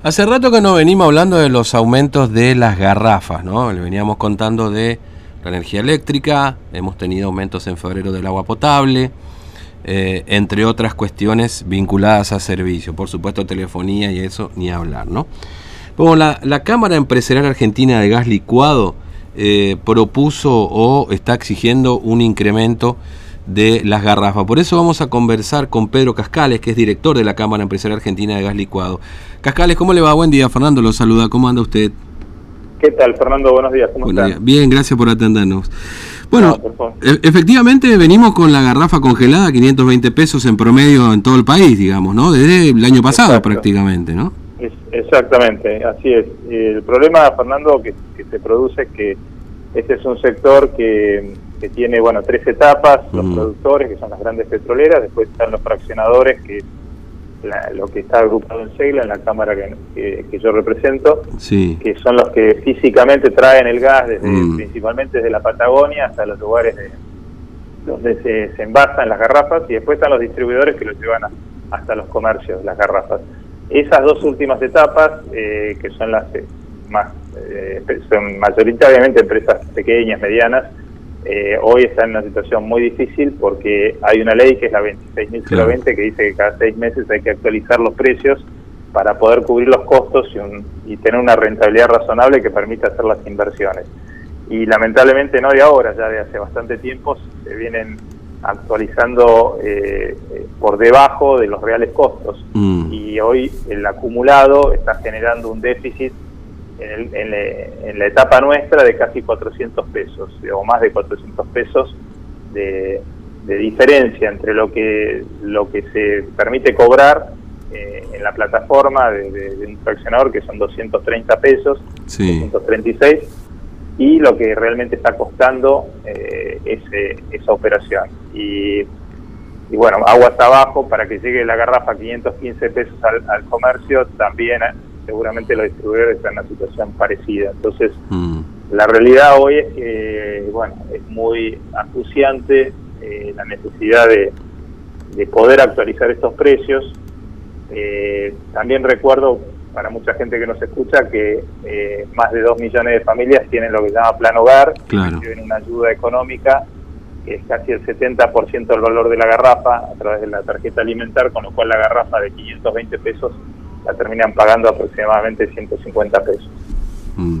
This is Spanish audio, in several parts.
Hace rato que nos venimos hablando de los aumentos de las garrafas, ¿no? Le veníamos contando de la energía eléctrica, hemos tenido aumentos en febrero del agua potable, eh, entre otras cuestiones vinculadas a servicio, por supuesto telefonía y eso, ni hablar, ¿no? Bueno, la, Cámara Empresarial Argentina de Gas Licuado eh, propuso o está exigiendo un incremento de las garrafas. Por eso vamos a conversar con Pedro Cascales, que es director de la Cámara Empresarial Argentina de Gas Licuado. Cascales, ¿cómo le va? Buen día, Fernando, lo saluda. ¿Cómo anda usted? ¿Qué tal, Fernando? Buenos días, ¿cómo está? Bien, gracias por atendernos. Bueno, e-, efectivamente venimos con la garrafa congelada, 520 pesos en promedio en todo el país, digamos, ¿no? Desde el año pasado prácticamente, ¿no? exactamente, así es. El problema, Fernando, que, que se produce es que este es un sector que que tiene bueno tres etapas, los productores, que son las grandes petroleras, después están los fraccionadores, que lo que está agrupado en Segla, en la cámara que, que, yo represento, que son los que físicamente traen el gas, desde, mm. principalmente desde la Patagonia hasta los lugares donde se, se envasan las garrafas, y después están los distribuidores que los llevan hasta los comercios, las garrafas. Esas dos últimas etapas, eh, que son las más, eh, son mayoritariamente empresas pequeñas, medianas, eh, hoy está en una situación muy difícil porque hay una ley que es la 26.020 que dice que cada seis meses hay que actualizar los precios para poder cubrir los costos y, tener una rentabilidad razonable que permita hacer las inversiones. Y lamentablemente no de ahora, ya de hace bastante tiempo se vienen actualizando eh, por debajo de los reales costos. Mm. Y hoy el acumulado está generando un déficit en, la etapa nuestra de casi 400 pesos, o más de 400 pesos de, diferencia entre lo que, lo que se permite cobrar eh, en la plataforma de, un fraccionador, que son 230 pesos, 236, y lo que realmente está costando eh, esa operación. Y, y bueno, aguas abajo, para que llegue la garrafa a 515 pesos al, al comercio, también seguramente los distribuidores están en una situación parecida. Entonces, mm. la realidad hoy es que, bueno, es muy acuciante eh, la necesidad de, poder actualizar estos precios. Eh, también recuerdo para mucha gente que nos escucha que eh, más de dos millones de familias tienen lo que se llama plan hogar, claro. que tienen una ayuda económica que es casi el 70% del valor de la garrafa a través de la tarjeta alimentar, con lo cual la garrafa de 520 pesos la terminan pagando aproximadamente 150 pesos. Mm.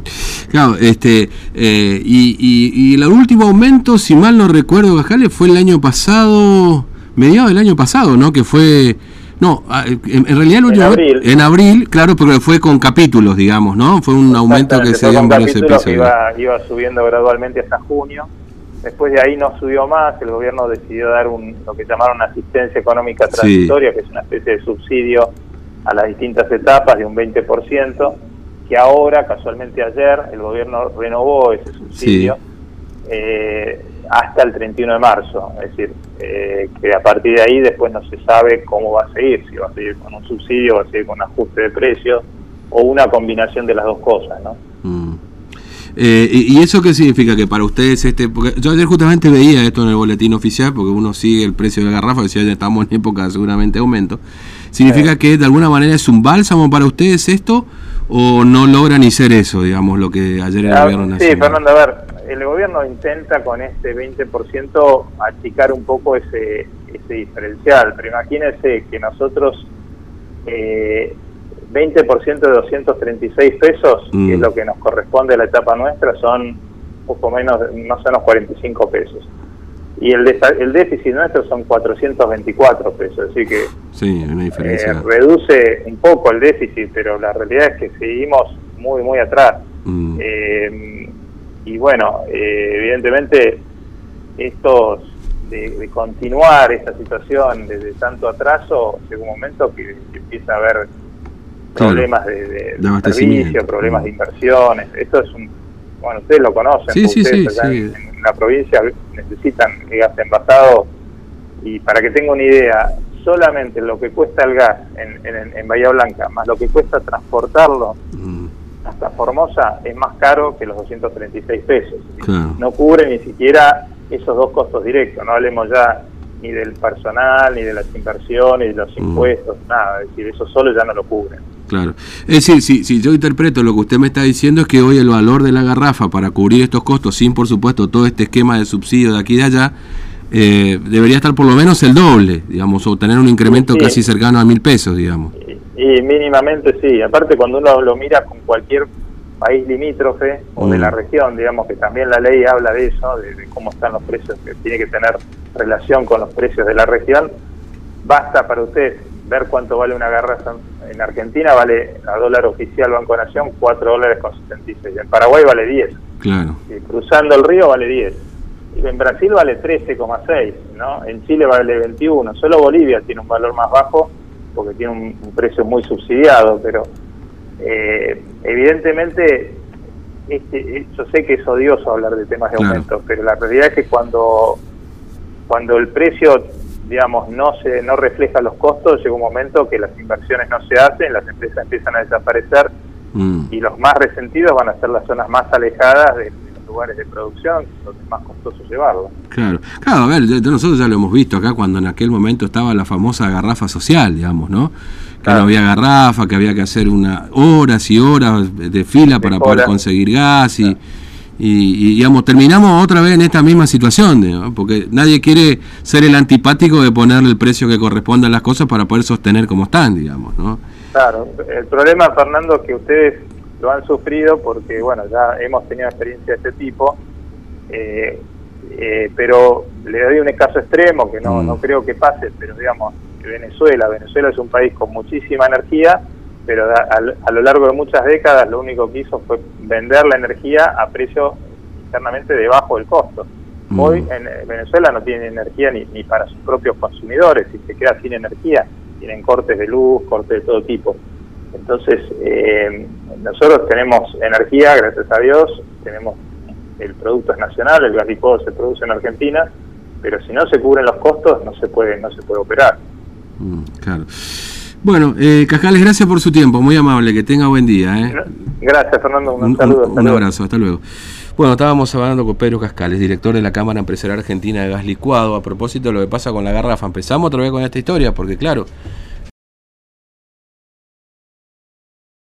Claro, este, eh, y, y, el último aumento, si mal no recuerdo, Bajales, fue el año pasado, mediados del año pasado, ¿no? Que fue, no, en, realidad el último, en abril. en abril, claro, porque fue con capítulos, digamos, ¿no? Fue un aumento que se dio en varios episodios. Iba, iba subiendo gradualmente hasta junio. Después de ahí no subió más, el gobierno decidió dar un, lo que llamaron asistencia económica transitoria, que es una especie de subsidio a las distintas etapas de un 20%, que ahora, casualmente ayer, el gobierno renovó ese subsidio eh, hasta el 31 de marzo. Es decir, eh, que a partir de ahí después no se sabe cómo va a seguir, si va a seguir con un subsidio, va a seguir con un ajuste de precios o una combinación de las dos cosas, ¿no? Eh, y, eso qué significa? Que para ustedes, este porque yo ayer justamente veía esto en el boletín oficial, porque uno sigue el precio de la garrafa, decía ya estamos en época seguramente de aumento. ¿Significa que de alguna manera es un bálsamo para ustedes esto o no logra ni ser eso, digamos, lo que ayer el gobierno nacional? Sí, Fernando, a ver, el gobierno intenta con este 20% achicar un poco ese, ese diferencial, pero imagínense que nosotros... Eh, 20% de 236 pesos, que es mm. lo que nos corresponde a la etapa nuestra, son poco menos, no son los 45 pesos. Y el, el déficit nuestro son 424 pesos, así que sí, una diferencia. Eh, reduce un poco el déficit, pero la realidad es que seguimos muy, muy atrás. Mm. Eh, y bueno, eh, evidentemente, estos de, continuar esta situación desde tanto atraso, llega un momento que empieza a haber problemas de, servicio, problemas de inversiones. Esto es un, bueno, ustedes lo conocen, sí, sí, sí, en, la provincia necesitan gas envasado y para que tenga una idea, solamente lo que cuesta el gas en, en, Bahía Blanca, más lo que cuesta transportarlo mm. hasta Formosa, es más caro que los 236 pesos. No cubre ni siquiera esos dos costos directos, no hablemos ya ni del personal, ni de las inversiones, ni de los mm. impuestos, nada, es decir, eso solo ya no lo cubre. Claro. Es decir, si, si yo interpreto lo que usted me está diciendo es que hoy el valor de la garrafa para cubrir estos costos, sin por supuesto todo este esquema de subsidio de aquí y de allá, eh, debería estar por lo menos el doble, digamos, o tener un incremento casi cercano a mil pesos, digamos. Y, mínimamente sí. Aparte, cuando uno lo mira con cualquier país limítrofe o de la mm. región, digamos que también la ley habla de eso, de, cómo están los precios, que tiene que tener relación con los precios de la región, basta para usted ver cuánto vale una garrafa en Argentina, vale a dólar oficial Banco Nación 4 dólares con 76, en Paraguay vale 10, claro. y cruzando el río vale 10, y en Brasil vale 13,6, ¿no? en Chile vale 21, solo Bolivia tiene un valor más bajo porque tiene un, precio muy subsidiado, pero eh, evidentemente este, yo sé que es odioso hablar de temas de aumento, pero la realidad es que cuando, cuando el precio digamos, no se no refleja los costos, llega un momento que las inversiones no se hacen, las empresas empiezan a desaparecer mm. y los más resentidos van a ser las zonas más alejadas de, los lugares de producción, donde es más costoso llevarlo. Claro, claro, a ver, nosotros ya lo hemos visto acá cuando en aquel momento estaba la famosa garrafa social, digamos, ¿no? Que no había garrafa, que había que hacer una horas y horas de fila para poder conseguir gas y y, digamos, terminamos otra vez en esta misma situación, porque nadie quiere ser el antipático de ponerle el precio que corresponde a las cosas para poder sostener como están, digamos, ¿no? Claro, el problema, Fernando, es que ustedes lo han sufrido porque, bueno, ya hemos tenido experiencia de este tipo, eh, eh, pero le doy un caso extremo que no, mm. no creo que pase, pero digamos, Venezuela, Venezuela es un país con muchísima energía, pero a, lo largo de muchas décadas lo único que hizo fue vender la energía a precio internamente debajo del costo. Mm. Hoy en Venezuela no tiene energía ni, ni para sus propios consumidores y se queda sin energía. Tienen cortes de luz, cortes de todo tipo. Entonces, eh, nosotros tenemos energía, gracias a Dios, tenemos el producto es nacional, el gas licuado se produce en Argentina, pero si no se cubren los costos no se puede no se puede operar. Mm, claro. Bueno, eh, Cascales, gracias por su tiempo, muy amable, que tenga buen día. ¿eh? Gracias, Fernando, un, saludo. Un, abrazo, hasta luego. Bueno, estábamos hablando con Pedro Cascales, director de la Cámara Empresarial Argentina de Gas Licuado, a propósito de lo que pasa con la garrafa. Empezamos otra vez con esta historia, porque claro,